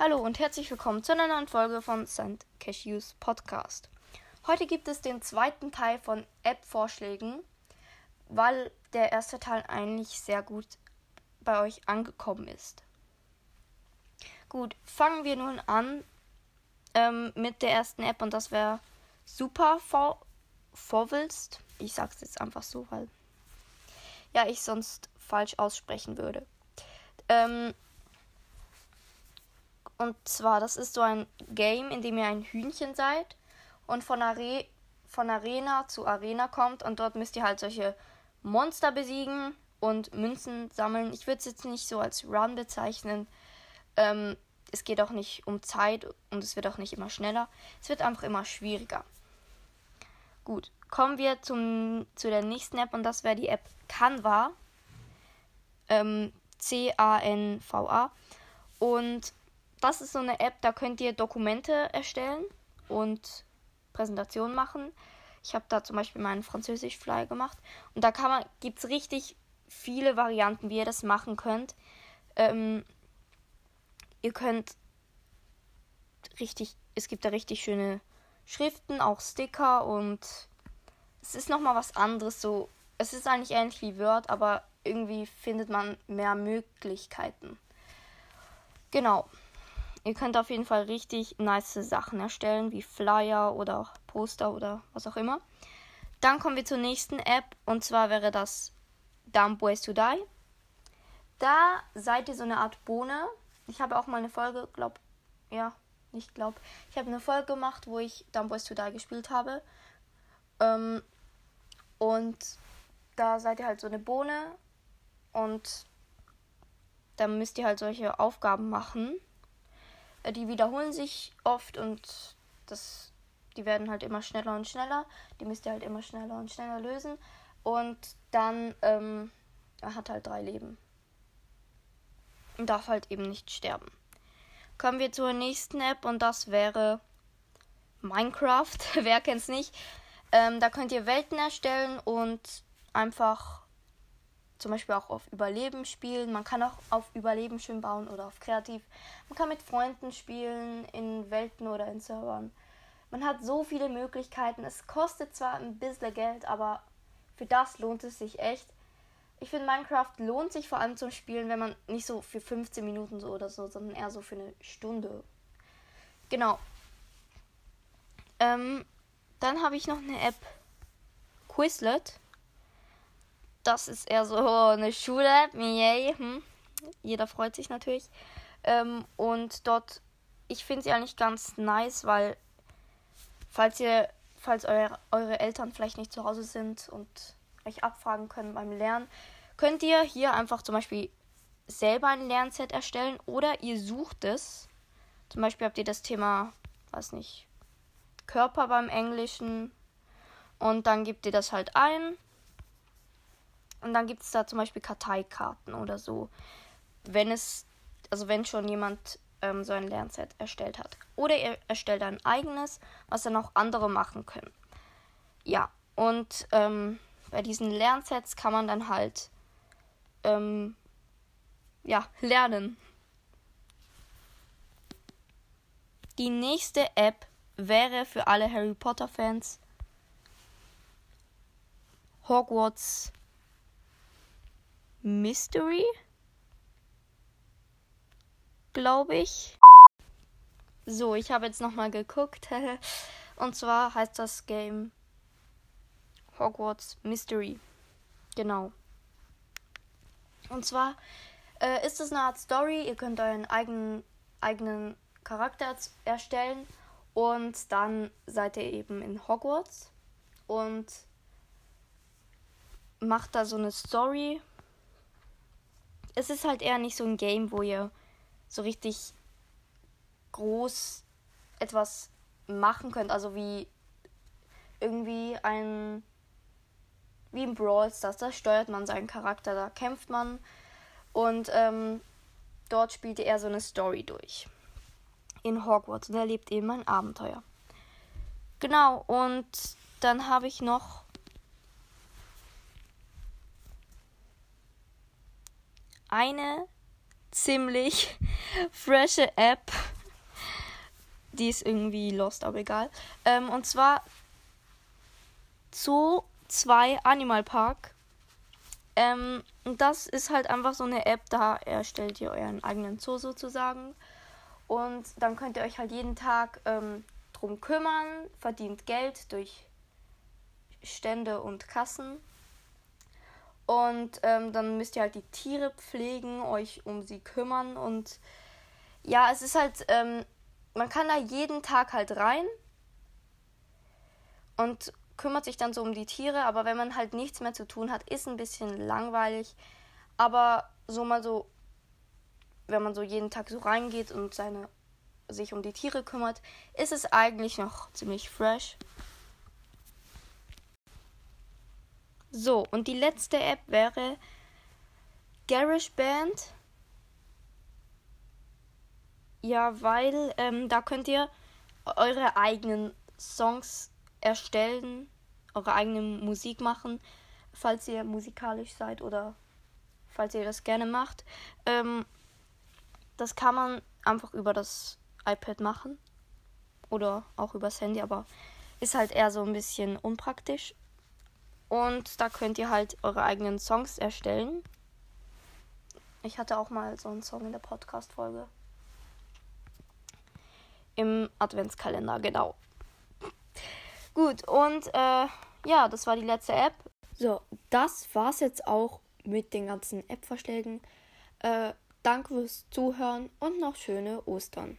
Hallo und herzlich willkommen zu einer neuen Folge von St. Cashews Podcast. Heute gibt es den zweiten Teil von App-Vorschlägen, weil der erste Teil eigentlich sehr gut bei euch angekommen ist. Gut, fangen wir nun an ähm, mit der ersten App und das wäre Super vor. Ich sag's jetzt einfach so, weil ja ich sonst falsch aussprechen würde. Ähm, und zwar, das ist so ein Game, in dem ihr ein Hühnchen seid und von, Are von Arena zu Arena kommt und dort müsst ihr halt solche Monster besiegen und Münzen sammeln. Ich würde es jetzt nicht so als Run bezeichnen. Ähm, es geht auch nicht um Zeit und es wird auch nicht immer schneller. Es wird einfach immer schwieriger. Gut, kommen wir zum, zu der nächsten App und das wäre die App Canva. Ähm, C-A-N-V-A. Und das ist so eine App, da könnt ihr Dokumente erstellen und Präsentationen machen. Ich habe da zum Beispiel meinen Französisch-Fly gemacht. Und da gibt es richtig viele Varianten, wie ihr das machen könnt. Ähm, ihr könnt richtig, es gibt da richtig schöne Schriften, auch Sticker und es ist nochmal was anderes. So, es ist eigentlich ähnlich wie Word, aber irgendwie findet man mehr Möglichkeiten. Genau. Ihr könnt auf jeden Fall richtig nice Sachen erstellen, wie Flyer oder auch Poster oder was auch immer. Dann kommen wir zur nächsten App und zwar wäre das Dumb Ways to Die. Da seid ihr so eine Art Bohne. Ich habe auch mal eine Folge, glaub, ja, nicht glaub. Ich habe eine Folge gemacht, wo ich Dumb Ways to Die gespielt habe. Ähm, und da seid ihr halt so eine Bohne und dann müsst ihr halt solche Aufgaben machen. Äh, die wiederholen sich oft und das, die werden halt immer schneller und schneller. Die müsst ihr halt immer schneller und schneller lösen. Und dann ähm, er hat halt drei Leben. Und darf halt eben nicht sterben. Kommen wir zur nächsten App und das wäre Minecraft. Wer kennt's nicht? Ähm, da könnt ihr Welten erstellen und einfach zum Beispiel auch auf Überleben spielen. Man kann auch auf Überleben schön bauen oder auf Kreativ. Man kann mit Freunden spielen, in Welten oder in Servern. Man hat so viele Möglichkeiten. Es kostet zwar ein bisschen Geld, aber für das lohnt es sich echt. Ich finde, Minecraft lohnt sich vor allem zum Spielen, wenn man nicht so für 15 Minuten so oder so, sondern eher so für eine Stunde. Genau. Ähm, dann habe ich noch eine App Quizlet das ist eher so eine Schule. Yay. Hm. Jeder freut sich natürlich. Ähm, und dort, ich finde sie eigentlich ganz nice, weil falls ihr, falls euer, eure Eltern vielleicht nicht zu Hause sind und euch abfragen können beim Lernen, könnt ihr hier einfach zum Beispiel selber ein Lernset erstellen oder ihr sucht es. Zum Beispiel habt ihr das Thema, weiß nicht, Körper beim Englischen und dann gebt ihr das halt ein und dann gibt es da zum Beispiel Karteikarten oder so. Wenn es, also wenn schon jemand ähm, so ein Lernset erstellt hat. Oder er erstellt ein eigenes, was dann auch andere machen können. Ja, und ähm, bei diesen Lernsets kann man dann halt ähm, ja, lernen. Die nächste App wäre für alle Harry Potter Fans Hogwarts Mystery. Glaube ich. So, ich habe jetzt nochmal geguckt. Und zwar heißt das Game Hogwarts Mystery. Genau. Und zwar äh, ist es eine Art Story. Ihr könnt euren eigenen, eigenen Charakter erstellen. Und dann seid ihr eben in Hogwarts. Und macht da so eine Story es ist halt eher nicht so ein Game, wo ihr so richtig groß etwas machen könnt. Also wie irgendwie ein. Wie im Brawl Stars, da steuert man seinen Charakter, da kämpft man. Und ähm, dort spielt er so eine Story durch. In Hogwarts und erlebt eben ein Abenteuer. Genau, und dann habe ich noch eine ziemlich frische App die ist irgendwie lost, aber egal. Ähm, und zwar Zoo 2 Animal Park. Ähm, das ist halt einfach so eine App, da erstellt ihr euren eigenen Zoo sozusagen. Und dann könnt ihr euch halt jeden Tag ähm, drum kümmern, verdient Geld durch Stände und Kassen. Und ähm, dann müsst ihr halt die Tiere pflegen, euch um sie kümmern. Und ja, es ist halt, ähm, man kann da jeden Tag halt rein und kümmert sich dann so um die Tiere. Aber wenn man halt nichts mehr zu tun hat, ist ein bisschen langweilig. Aber so mal so, wenn man so jeden Tag so reingeht und seine, sich um die Tiere kümmert, ist es eigentlich noch ziemlich fresh. So, und die letzte App wäre GarageBand. Ja, weil ähm, da könnt ihr eure eigenen Songs erstellen, eure eigene Musik machen, falls ihr musikalisch seid oder falls ihr das gerne macht. Ähm, das kann man einfach über das iPad machen oder auch übers Handy, aber ist halt eher so ein bisschen unpraktisch. Und da könnt ihr halt eure eigenen Songs erstellen. Ich hatte auch mal so einen Song in der Podcast-Folge. Im Adventskalender, genau. Gut, und äh, ja, das war die letzte App. So, das war's jetzt auch mit den ganzen App-Vorschlägen. Äh, danke fürs Zuhören und noch schöne Ostern.